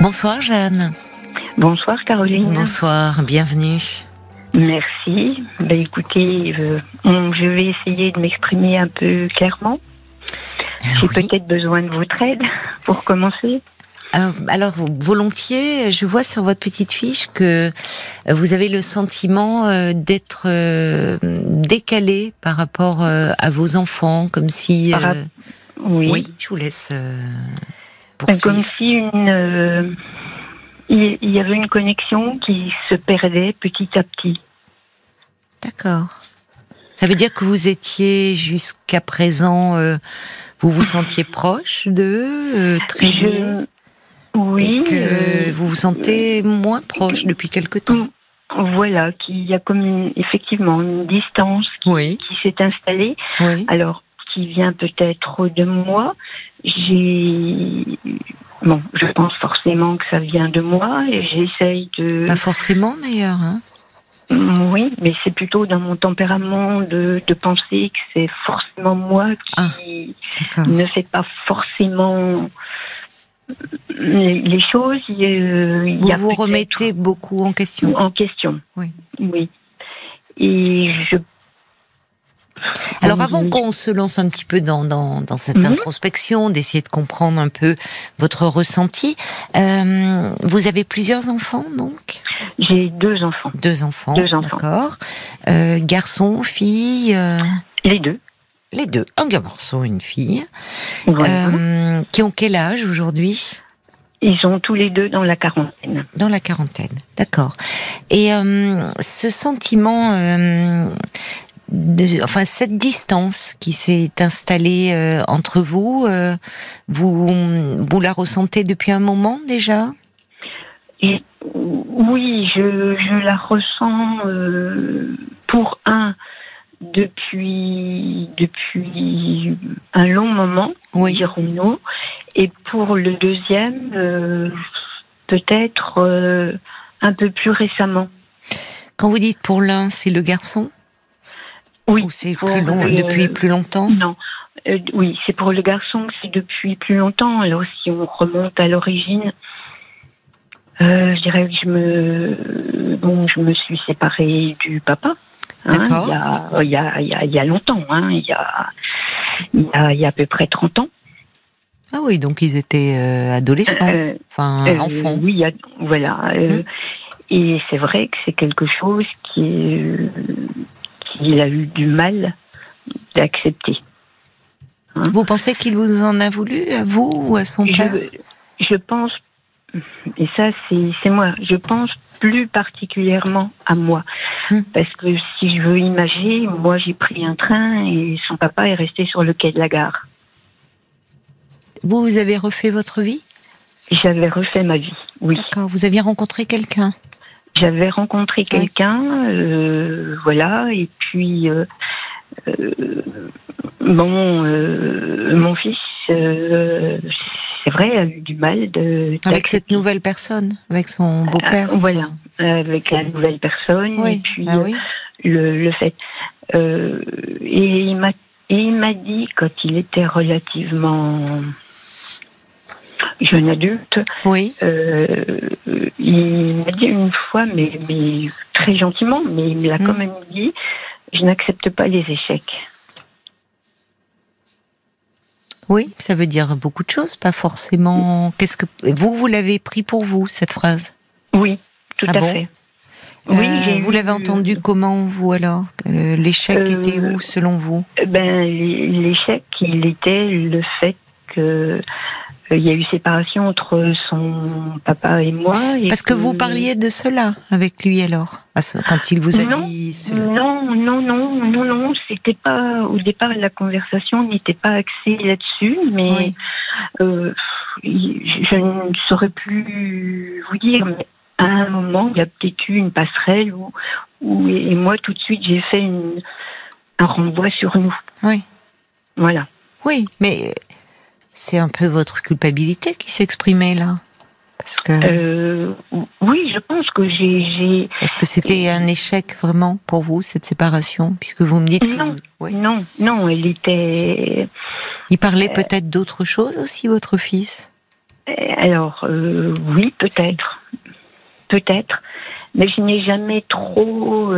Bonsoir Jeanne. Bonsoir Caroline. Bonsoir, bienvenue. Merci. Ben, écoutez, euh, je vais essayer de m'exprimer un peu clairement. J'ai peut-être besoin de votre aide pour commencer. Alors, alors, volontiers, je vois sur votre petite fiche que vous avez le sentiment euh, d'être euh, décalé par rapport à vos enfants, comme si. oui. oui. je vous laisse. Comme si une, il y avait une connexion qui se perdait petit à petit. D'accord. Ça veut dire que vous étiez jusqu'à présent, euh, vous vous sentiez proche d'eux, euh, très bien. Oui. Et que euh, vous vous sentez moins proche depuis quelque temps. Voilà, qu'il y a comme effectivement une distance qui, qui s'est installée. Oui. Alors, qui vient peut-être de moi. J'ai Bon, je pense forcément que ça vient de moi et j'essaye de. Pas forcément d'ailleurs. Hein mm, oui, mais c'est plutôt dans mon tempérament de, de penser que c'est forcément moi qui ah, ne fait pas forcément les, choses. vous vous remettez beaucoup en question. En question. Oui. Oui. Et je alors avant qu'on se lance un petit peu dans, dans, dans cette mhm. introspection, d'essayer de comprendre un peu votre ressenti, euh, vous avez plusieurs enfants donc? J'ai deux enfants. Deux enfants. Deux enfants. D'accord. Euh, garçon, fille euh... Les deux. Les deux. Un garçon, une fille. Euh, qui ont quel âge aujourd'hui? Ils sont tous les deux dans la quarantaine. Dans la quarantaine, d'accord. Et euh, ce sentiment euh, enfin cette distance qui s'est installée euh, entre vous, euh, vous vous la ressentez depuis un moment déjà? Oui, je, je, la ressens euh, pour un depuis depuis un long moment, oui. dirons-nous, et pour le deuxième peut-être un peu plus récemment. Quand vous dites pour l'un, c'est le garçon? Oui. c'est plus long, depuis plus longtemps? Non. Euh, oui, c'est pour le garçon que c'est depuis plus longtemps. Alors si on remonte à l'origine, euh, je dirais que je me, bon, je me suis séparée du papa. Hein, il, y a, il, y a, il, y a, longtemps, hein, il, y a, il, y a, il y a à peu près 30 ans. Ah oui, donc ils étaient euh, adolescents, enfin enfants. Oui, voilà. Hum. Et c'est vrai que c'est quelque chose qui est qu'il a eu du mal d'accepter. Hein vous pensez qu'il vous en a voulu, à vous ou à son père je, pense, et ça c'est moi, je pense plus particulièrement à moi. Hmm. Parce que si je veux imaginer, moi j'ai pris un train et son papa est resté sur le quai de la gare. Vous, vous avez refait votre vie? J'avais refait ma vie, oui. D'accord, vous aviez rencontré quelqu'un? J'avais rencontré quelqu'un, euh, voilà, et puis euh, euh, bon, mon fils, c'est vrai, a eu du mal de. Avec cette nouvelle personne, avec son beau-père. voilà, avec la nouvelle personne, et puis ah le, le, fait. et il m'a il m'a dit quand il était relativement jeune adulte. Oui. Euh, il m'a dit une fois, mais, mais très gentiment, mais il me l'a quand mm. même dit, je n'accepte pas les échecs. Oui, ça veut dire beaucoup de choses, pas forcément. Qu'est-ce que vous vous l'avez pris pour vous cette phrase? Oui, tout ah à fait. Euh, oui, vous l'avez entendu comment vous alors? L'échec euh, était où selon vous? Ben l'échec, il était le fait que il y a eu séparation entre son papa et moi. Parce que, vous parliez de cela avec lui alors, quand il vous a dit cela. Non, non, non, non, non, c'était pas au départ la conversation n'était pas axée là-dessus, mais euh, je ne saurais plus vous dire. Mais à un moment, il y a peut-être eu une passerelle où, où et moi tout de suite j'ai fait une, un renvoi sur nous. Oui. Voilà. Oui, mais c'est un peu votre culpabilité qui s'exprimait là Parce que... Euh, oui, je pense que j'ai. Est-ce que c'était un échec vraiment pour vous, cette séparation Puisque vous me dites non, Non, non, elle était. Il parlait euh, peut-être d'autre chose aussi, votre fils? Alors, euh, oui, peut-être. Peut-être. Mais je n'ai jamais trop.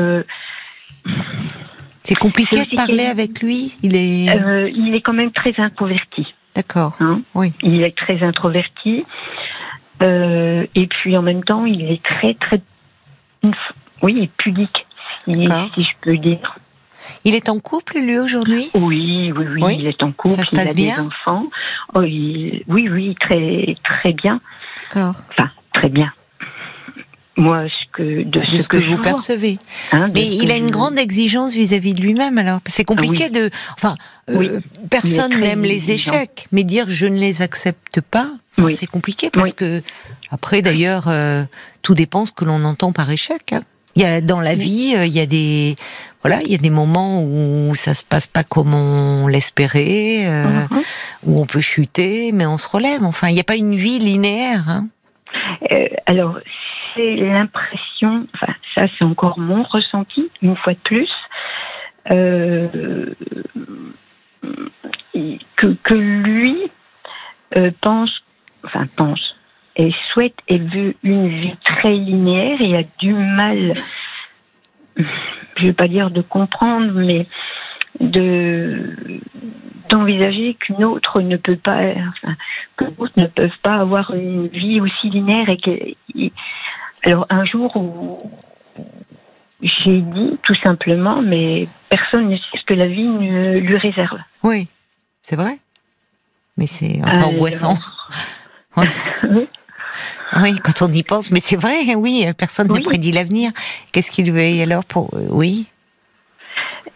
C'est compliqué de parler avec lui Il est. Il est quand même très introverti. D'accord. Hein oui. Il est très introverti. et puis en même temps, il est très, très. Oui, pudique, si, si je peux dire. Il est en couple, lui, aujourd'hui? Oui, oui, oui, il est en couple. Ça se passe il a bien des enfants. Oh, oui, oui, très, très bien. D'accord. Enfin, très bien. Moi, ce que, de ce, que, vous percevez. Hein, Mais il a une grande exigence vis-à-vis de lui-même, alors. C'est compliqué de. Enfin, euh, personne n'aime les échecs, mais dire je ne les accepte pas, c'est compliqué parce que. Après, d'ailleurs, euh, tout dépend ce que l'on entend par échec. Hein. Il y a dans la vie, euh, il y a des voilà, il y a des moments où ça se passe pas comme on l'espérait, mhm. où on peut chuter, mais on se relève. Enfin, il n'y a pas une vie linéaire. Hein. Alors, c'est l'impression, enfin, ça c'est encore mon ressenti, une fois de plus, euh, que, que, lui pense, enfin pense, et souhaite et veut une vie très linéaire. Et a du mal je ne vais pas dire de comprendre, mais de d'envisager qu'une autre ne peut pas, enfin, que d'autres ne peuvent pas avoir une vie aussi linéaire et que, alors un jour où j'ai dit tout simplement, mais personne ne sait ce que la vie lui réserve. Oui, c'est vrai, mais c'est un peu angoissant. Oui, quand on y pense, mais c'est vrai, oui, personne ne prédit l'avenir. Qu'est-ce qu'il veut alors pour euh, oui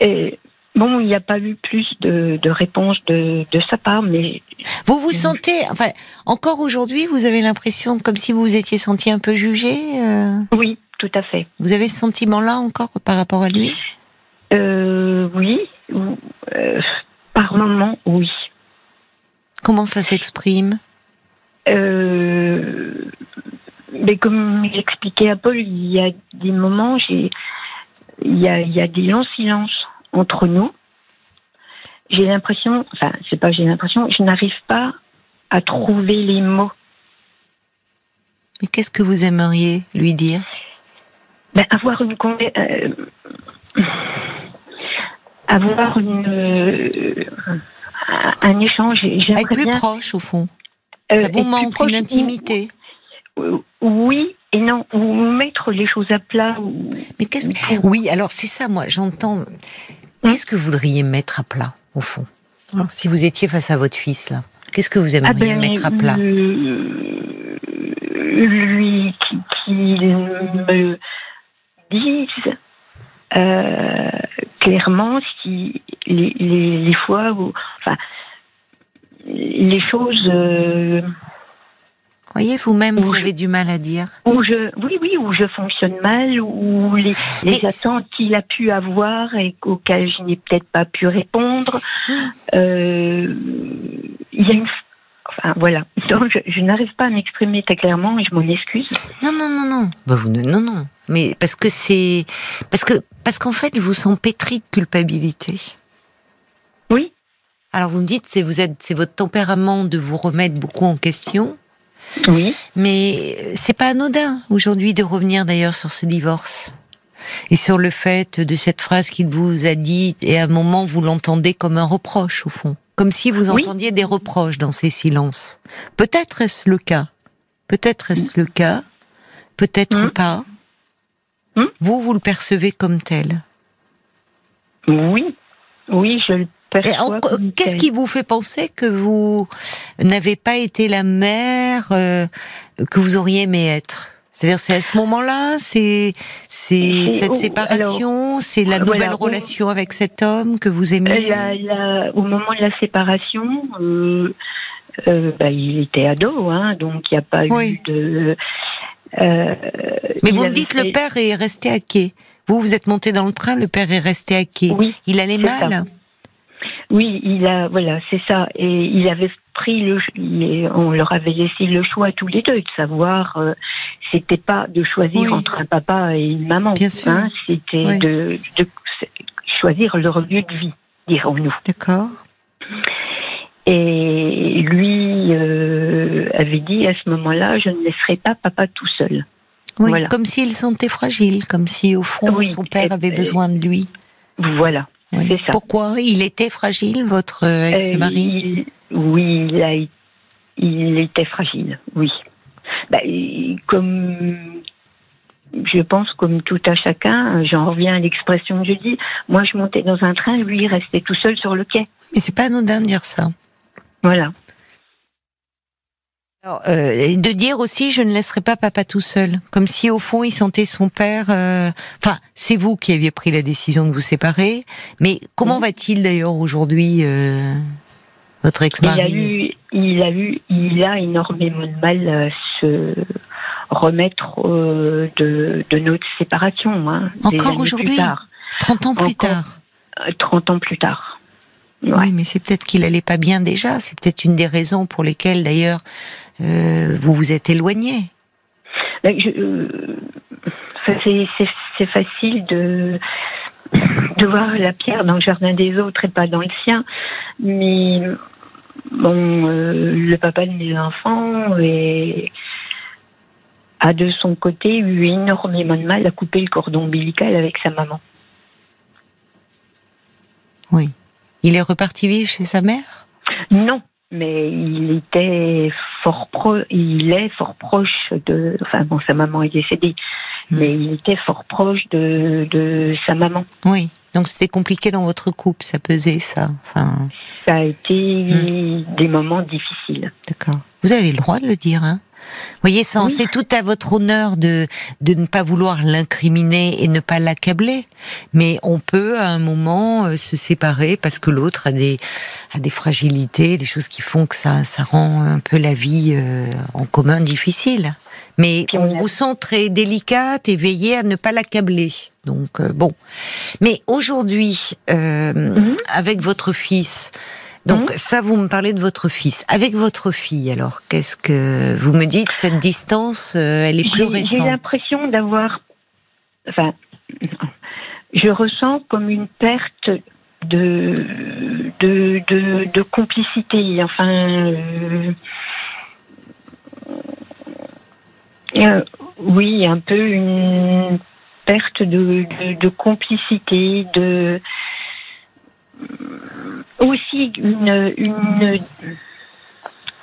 Et bon, il n'y a pas eu plus de, de réponses de, de, sa part, mais vous vous sentez, enfin, encore aujourd'hui, vous avez l'impression comme si vous vous étiez senti un peu jugé. Euh oui, tout à fait. Vous avez ce sentiment-là encore par rapport à lui? Euh, Oui, euh, par moment, oui. Comment ça s'exprime? Euh, mais comme j'expliquais à Paul, il y a des moments, j'ai, il y a, il y a des longs silences entre nous. J'ai l'impression, enfin, c'est pas j'ai l'impression, je n'arrive pas à trouver les mots. Mais qu'est-ce que vous aimeriez lui dire? Ben, Avoir une euh, avoir une euh, un échange. Être plus proche au fond. Ça euh, vous manque une intimité? Oui et non, ou mettre les choses à plat. Mais qu'est-ce que... Oui, alors c'est ça, moi, j'entends. Hum. Qu'est-ce que vous voudriez mettre à plat, au fond? Si vous étiez face à votre fils, là, qu'est-ce que vous ah aimeriez ben, mettre à plat? Lui, qu'il me dise euh, clairement si les, les, fois où. Enfin, les choses. Euh, voyez, vous-même, vous, avez du mal à dire? Où je, oui, oui, où je fonctionne mal, où les, les attentes qu'il a pu avoir et auxquelles je n'ai peut-être pas pu répondre. Euh, il y a une. Enfin, voilà. Donc, je, n'arrive pas à m'exprimer très clairement et je m'en excuse. Non, non, non, non. Bah, vous, non, non. Mais parce que c'est. Parce que parce qu'en fait, je vous sens pétri de culpabilité. Oui. Alors vous me dites, c'est vous êtes, c'est votre tempérament de vous remettre beaucoup en question. Oui. Mais c'est pas anodin aujourd'hui de revenir d'ailleurs sur ce divorce et sur le fait de cette phrase qu'il vous a dit et à un moment vous l'entendez comme un reproche au fond, comme si vous entendiez des reproches dans ces silences. Peut-être est-ce le cas. Peut-être est-ce le cas. Peut-être hum. pas. Hum. Vous, vous le percevez comme tel. Oui. Oui, je le Qu'est-ce qui vous fait penser que vous n'avez pas été la mère euh, que vous auriez aimé être? C'est-à-dire, c'est à ce moment-là, c'est c'est cette séparation, c'est la nouvelle relation avec cet homme que vous aimez? au moment de la séparation, euh, euh, bah, il était ado, hein, donc il n'y a pas eu de. Mais vous me dites, le père est resté à quai. Vous, vous êtes monté dans le train, le père est resté à quai. Oui, il allait mal? Oui, il a, voilà, c'est ça. Et il avait pris le, on leur avait laissé le choix tous les deux de savoir. Euh, c'était pas de choisir entre un papa et une maman. Bien sûr. Hein, c'était de, de, choisir leur lieu de vie, dirons-nous. D'accord. Et lui, euh, avait dit à ce moment-là, je ne laisserai pas papa tout seul. Oui, comme s'il sentait fragile, comme si au fond son père avait besoin de lui. Voilà, c'est ça. Pourquoi Il était fragile, votre euh, ex-mari? Oui, il, a, il était fragile, oui. Bah, comme je pense comme tout à chacun, j'en reviens à l'expression que je dis. Moi, je montais dans un train, lui, il restait tout seul sur le quai. Mais c'est pas anodin de dire ça. Voilà. Euh, de dire aussi, je ne laisserai pas papa tout seul, comme si au fond il sentait son père. Euh, enfin, c'est vous qui aviez pris la décision de vous séparer, mais comment va-t-il d'ailleurs aujourd'hui, euh, votre ex-mari il a eu, il a énormément de mal à se remettre de, notre séparation. Hein, Encore aujourd'hui, 30 ans plus tard. 30 ans plus tard. Oui, mais c'est peut-être qu'il allait pas bien déjà. C'est peut-être une des raisons pour lesquelles, d'ailleurs, euh, vous vous êtes éloigné. Euh, c'est facile de de voir la pierre dans le jardin des autres et pas dans le sien. Mais bon, euh, le papa de mes enfants a de son côté eu énormément de mal à couper le cordon ombilical avec sa maman. Oui. Il est reparti vivre chez sa mère? Non, mais il était fort pro, il est fort proche de, enfin bon, sa maman est décédée, hmm. mais il était fort proche de, de sa maman. Oui. Donc c'était compliqué dans votre couple, ça pesait ça. Enfin. Ça a été hmm. des moments difficiles. D'accord. Vous avez le droit de le dire, hein voyez, c'est tout à votre honneur de, de ne pas vouloir l'incriminer et ne pas l'accabler. Mais on peut à un moment euh, se séparer parce que l'autre a des, a des fragilités, des choses qui font que ça, ça rend un peu la vie euh, en commun difficile. Mais on vous sent très délicate et veillez à ne pas l'accabler. Donc euh, bon. Mais aujourd'hui, mhm. avec votre fils, donc mmh. ça, vous me parlez de votre fils. Avec votre fille, alors, qu'est-ce que vous me dites? Cette distance, euh, elle est plus récente. J'ai l'impression d'avoir, enfin, je ressens comme une perte de de, de, complicité. Enfin, euh, euh, oui, un peu une perte de, de complicité, de aussi une, une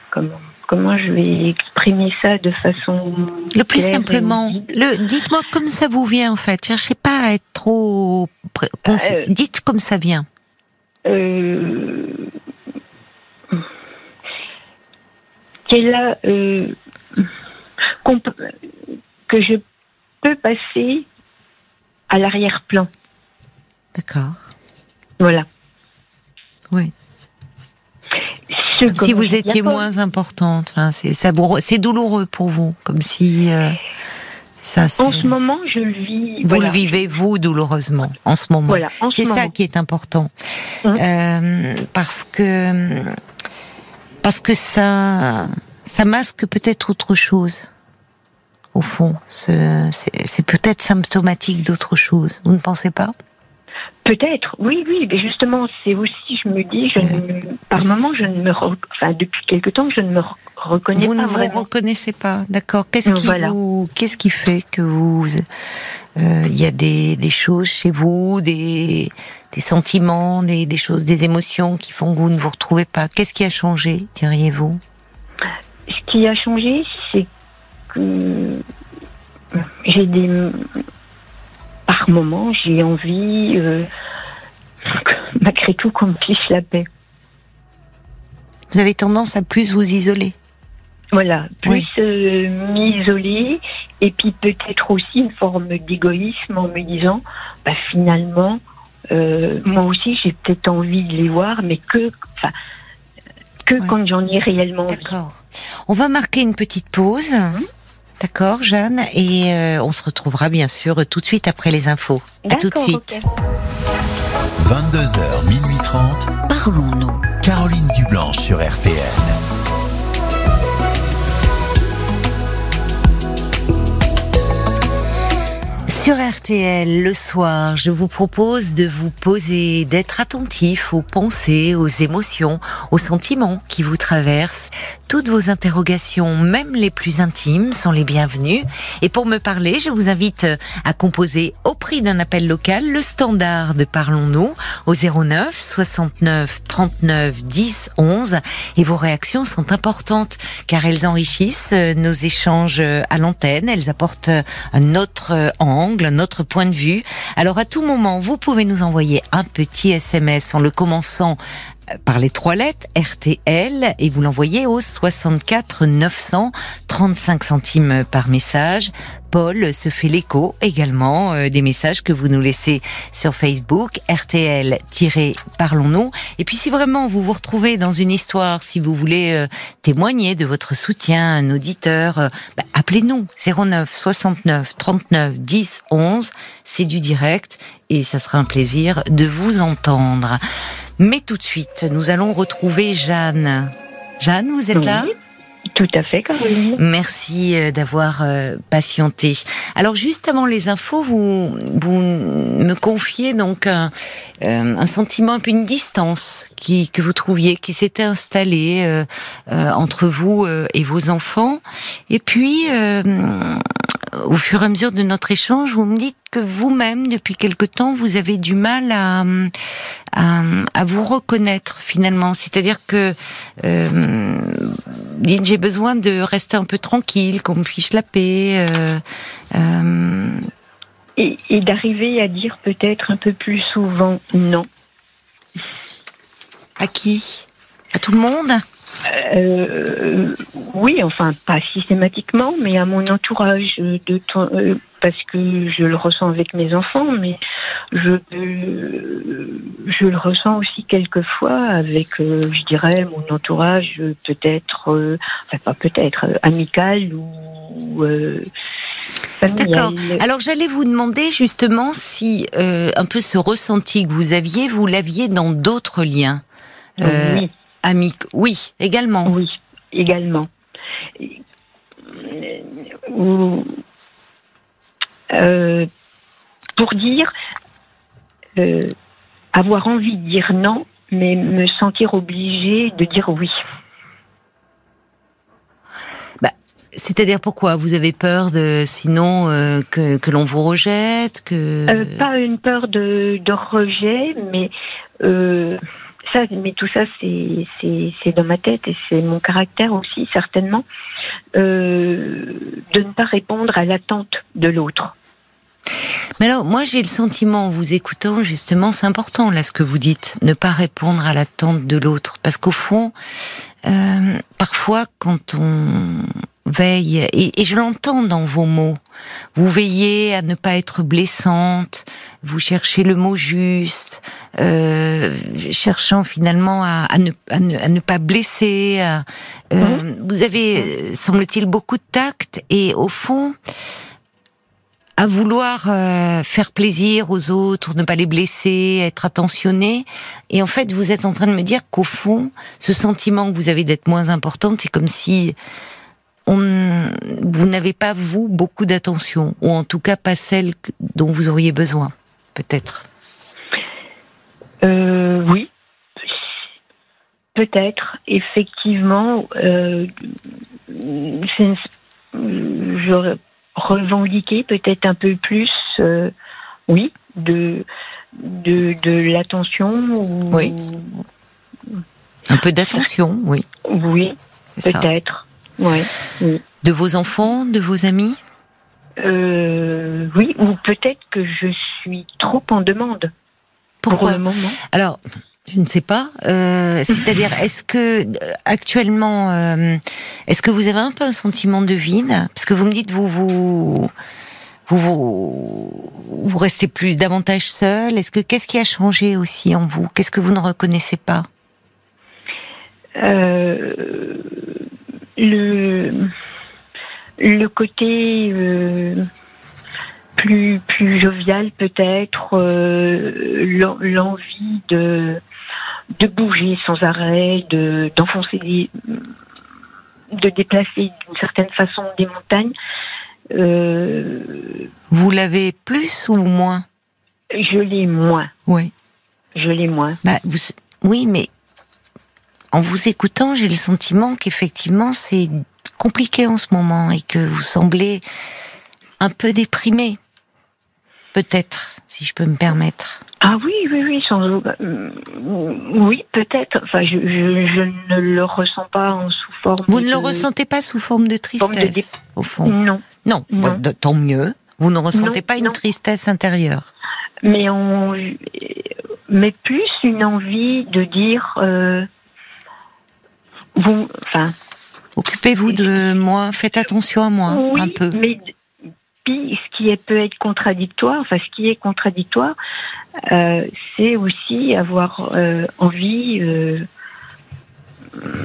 comment comment je vais exprimer ça de façon le plus simplement le dites-moi comme ça vous vient en fait. Cherchez pas à être trop euh, dites comme ça vient. Euh, qu'elle a euh, que je peux passer à l'arrière-plan. D'accord. Voilà oui. Comme si vous étiez moins importante, c'est douloureux pour vous, comme si euh, ça. En ce moment, je le vis. Vous le vivez vous douloureusement en ce moment. Voilà, c'est ça qui est important, hum. euh, parce que parce que ça ça masque peut-être autre chose. Au fond, c'est peut-être symptomatique d'autre chose. Vous ne pensez pas? Peut-être, oui, oui, mais justement, c'est aussi, je me dis, je par moment, je ne me, enfin, depuis quelque temps, je ne me reconnais pas. Vous ne vous reconnaissez pas, d'accord. Qu'est-ce qui vous, qu'est-ce qui fait que vous, euh, il y a des, des, choses chez vous, des, des sentiments, des, des, choses, des émotions qui font que vous ne vous retrouvez pas? Qu'est-ce qui a changé, diriez-vous? Ce qui a changé, c'est que j'ai des par moment, j'ai envie, euh, malgré tout, qu'on me fiche la paix. Vous avez tendance à plus vous isoler Voilà, plus euh, m'isoler, et puis peut-être aussi une forme d'égoïsme en me disant, bah, finalement, euh, moi aussi j'ai peut-être envie de les voir, mais que, que quand j'en ai réellement envie. D'accord. On va marquer une petite pause. Hum. D'accord, Jeanne. Et euh, on se retrouvera bien sûr tout de suite après les infos. À tout de suite. 22h, minuit 30. Parlons-nous. Le soir, je vous propose de vous poser, d'être attentif aux pensées, aux émotions, aux sentiments qui vous traversent. Toutes vos interrogations, même les plus intimes, sont les bienvenues. Et pour me parler, je vous invite à composer au prix d'un appel local le standard de Parlons-nous au 09 69 39 10 11. Et vos réactions sont importantes car elles enrichissent nos échanges à l'antenne, elles apportent un autre angle notre point de vue. Alors à tout moment, vous pouvez nous envoyer un petit SMS en le commençant par les trois lettres RTL et vous l'envoyez au 64 900 35 centimes par message. Paul se fait l'écho également euh, des messages que vous nous laissez sur Facebook, RTL-Parlons-nous. Et puis si vraiment vous vous retrouvez dans une histoire, si vous voulez euh, témoigner de votre soutien, un auditeur, euh, bah, appelez-nous 09 69 39 10 11. C'est du direct et ça sera un plaisir de vous entendre. Mais tout de suite, nous allons retrouver Jeanne. Jeanne, vous êtes là? Tout à fait, Caroline. Merci euh, d'avoir euh, patienté. Alors, juste avant les infos, vous, vous me confiez donc un, euh, un sentiment, un peu une distance qui, que vous trouviez, qui s'était installée entre vous et vos enfants. Et puis, au fur et à mesure de notre échange, vous me dites que vous-même, depuis quelque temps, vous avez du mal à, à, vous reconnaître finalement. C'est-à-dire que euh, j'ai besoin de rester un peu tranquille, qu'on me fiche la paix. Euh, euh. Et, et d'arriver à dire peut-être un peu plus souvent non. À qui? À tout le monde? Euh, oui, enfin pas systématiquement, mais à mon entourage de euh, parce que je le ressens avec mes enfants, mais je je le ressens aussi quelquefois avec, euh, je dirais, mon entourage peut-être, enfin pas peut-être amical ou D'accord. Alors j'allais vous demander justement si un peu ce ressenti que vous aviez, vous l'aviez dans d'autres liens. oui. Amique, oui, également. Oui, également. Euh, pour dire, euh, avoir envie de dire non, mais me sentir obligée de dire oui. Bah, c'est-à-dire pourquoi Vous avez peur de sinon euh, que, l'on vous rejette que... Pas une peur de, de rejet, mais mais tout ça, c'est dans ma tête et c'est mon caractère aussi, certainement, euh, de ne pas répondre à l'attente de l'autre. Mais alors, moi, j'ai le sentiment, en vous écoutant, justement, c'est important, là, ce que vous dites, ne pas répondre à l'attente de l'autre. Parce qu'au fond, euh, parfois, quand on, veille, et, je l'entends dans vos mots, vous veillez à ne pas être blessante, vous cherchez le mot juste, euh, cherchant finalement à, ne, à, ne, pas blesser. Euh, mmh. Vous avez, semble-t-il, beaucoup de tact, et au fond, à vouloir euh, faire plaisir aux autres, ne pas les blesser, être attentionné. Et en fait, vous êtes en train de me dire qu'au fond, ce sentiment que vous avez d'être moins importante, c'est comme si vous n'avez pas, vous, beaucoup d'attention, ou en tout cas pas celle dont vous auriez besoin, peut-être euh, Oui, peut-être, effectivement. Euh, je revendiquais peut-être un peu plus, euh, oui, de, de, de l'attention. Oui. Un peu d'attention, oui. Oui, peut-être. Ouais, oui. De vos enfants, de vos amis? Euh, Oui, ou peut-être que je suis trop en demande. Pourquoi pour le moment. Alors, je ne sais pas. Euh, c'est-à-dire, est-ce que actuellement, euh, est-ce que vous avez un peu un sentiment de vide? Parce que vous me dites, vous vous vous, vous, vous restez plus davantage seul. Est-ce que qu'est-ce qui a changé aussi en vous? Qu'est-ce que vous ne reconnaissez pas? Euh, le, le côté euh, plus, plus jovial peut-être, euh, l'envie de, de bouger sans arrêt, de, d'enfoncer de déplacer d'une certaine façon des montagnes, Euh, Vous l'avez plus ou moins je l'ai moins. Oui. Je l'ai moins. Bah, vous, oui, mais en vous écoutant, j'ai le sentiment qu'effectivement c'est compliqué en ce moment et que vous semblez un peu déprimé. Peut-être, si je peux me permettre. Ah oui, oui, oui, sans. Euh, Oui, peut-être. Enfin, je, je, je ne le ressens pas en sous forme. Vous ne le de- ressentez pas sous forme de tristesse, Forme de dé- au fond? Non. Non, Non. bah, de- tant mieux. Vous ne ressentez Non, pas une non. tristesse intérieure? Mais on, mais plus une envie de dire, euh, vous, enfin, Occupez-vous de moi, faites attention à moi oui, un peu. mais puis qui peut être contradictoire, enfin ce qui est contradictoire, euh, c'est aussi avoir euh, envie euh,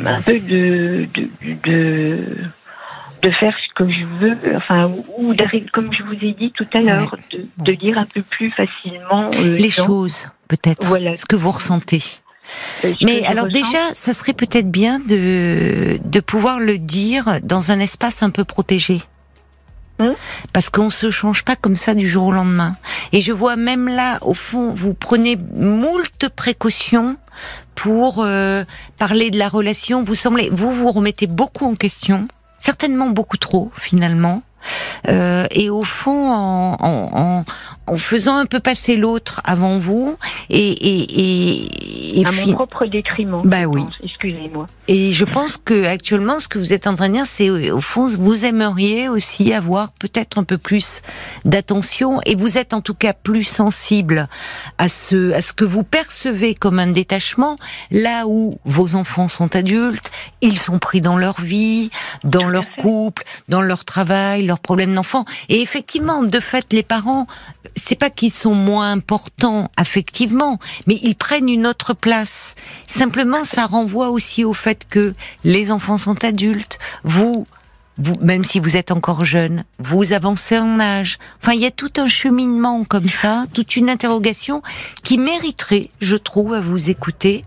un peu de de, de de faire ce que je veux, enfin ou- comme je vous ai dit tout à l'heure, de, de dire un peu plus facilement Les choses, peut-être, Voilà. ce que vous ressentez. Mais alors déjà, ça serait peut-être bien de, de pouvoir le dire dans un espace un peu protégé. Hum. Parce qu'on se change pas comme ça du jour au lendemain. Et je vois même là, au fond, vous prenez moult précautions pour euh, parler de la relation. Vous semblez, vous vous remettez beaucoup en question, certainement beaucoup trop finalement. Euh, et au fond, en, en, en, en faisant un peu passer l'autre avant vous, et, et, et, et à mon propre détriment. Bah oui. Excusez-moi. Et je pense que actuellement, ce que vous êtes en train de dire, c'est au fond, vous aimeriez aussi avoir peut-être un peu plus d'attention, et vous êtes en tout cas plus sensible à ce à ce que vous percevez comme un détachement, là où vos enfants sont adultes, ils sont pris dans leur vie, dans leur couple, dans leur travail, leurs problèmes d'enfants, et effectivement, de fait, les parents, c'est pas qu'ils sont moins importants affectivement, mais ils prennent une autre place. Simplement, ça renvoie aussi au fait que les enfants sont adultes, vous, vous, même si vous êtes encore jeune, vous avancez en âge. Enfin, il y a tout un cheminement comme ça, toute une interrogation qui mériterait, je trouve, à vous écouter,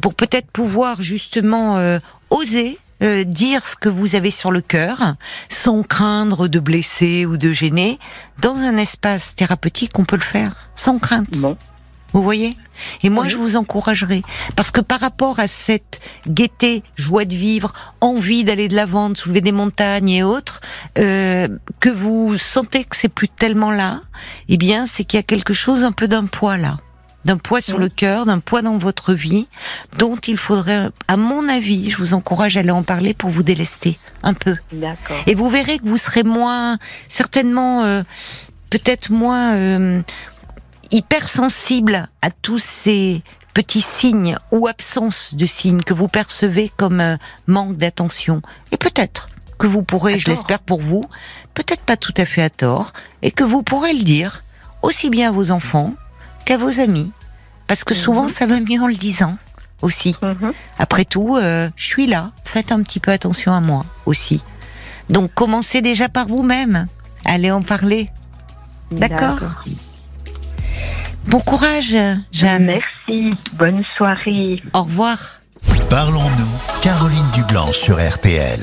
pour peut-être pouvoir justement euh, oser euh, dire ce que vous avez sur le cœur, sans craindre de blesser ou de gêner. Dans un espace thérapeutique, on peut le faire, sans crainte. Vous voyez? Et moi, Oui. je vous encouragerai. Parce que par rapport à cette gaieté, joie de vivre, envie d'aller de l'avant, de soulever des montagnes et autres, euh, que vous sentez que c'est plus tellement là, eh bien, c'est qu'il y a quelque chose un peu d'un poids là. D'un poids sur Oui. le cœur, d'un poids dans votre vie, dont il faudrait, à mon avis, je vous encourage à aller en parler pour vous délester un peu. D'accord. Et vous verrez que vous serez moins, certainement, euh, peut-être moins euh, hypersensible à tous ces petits signes ou absence de signes que vous percevez comme euh, manque d'attention. Et peut-être que vous pourrez, À je l'espère pour vous, peut-être pas tout à fait à tort, et que vous pourrez le dire aussi bien à vos enfants qu'à vos amis. Parce que souvent, Mhm. ça va mieux en le disant aussi. Mhm. Après tout, euh, je suis là. Faites un petit peu attention à moi aussi. Donc commencez déjà par vous-même. Allez en parler. D'accord Bon courage, Jeanne. Merci. Bonne soirée. Au revoir. Parlons-nous, Caroline Dublanche sur RTL.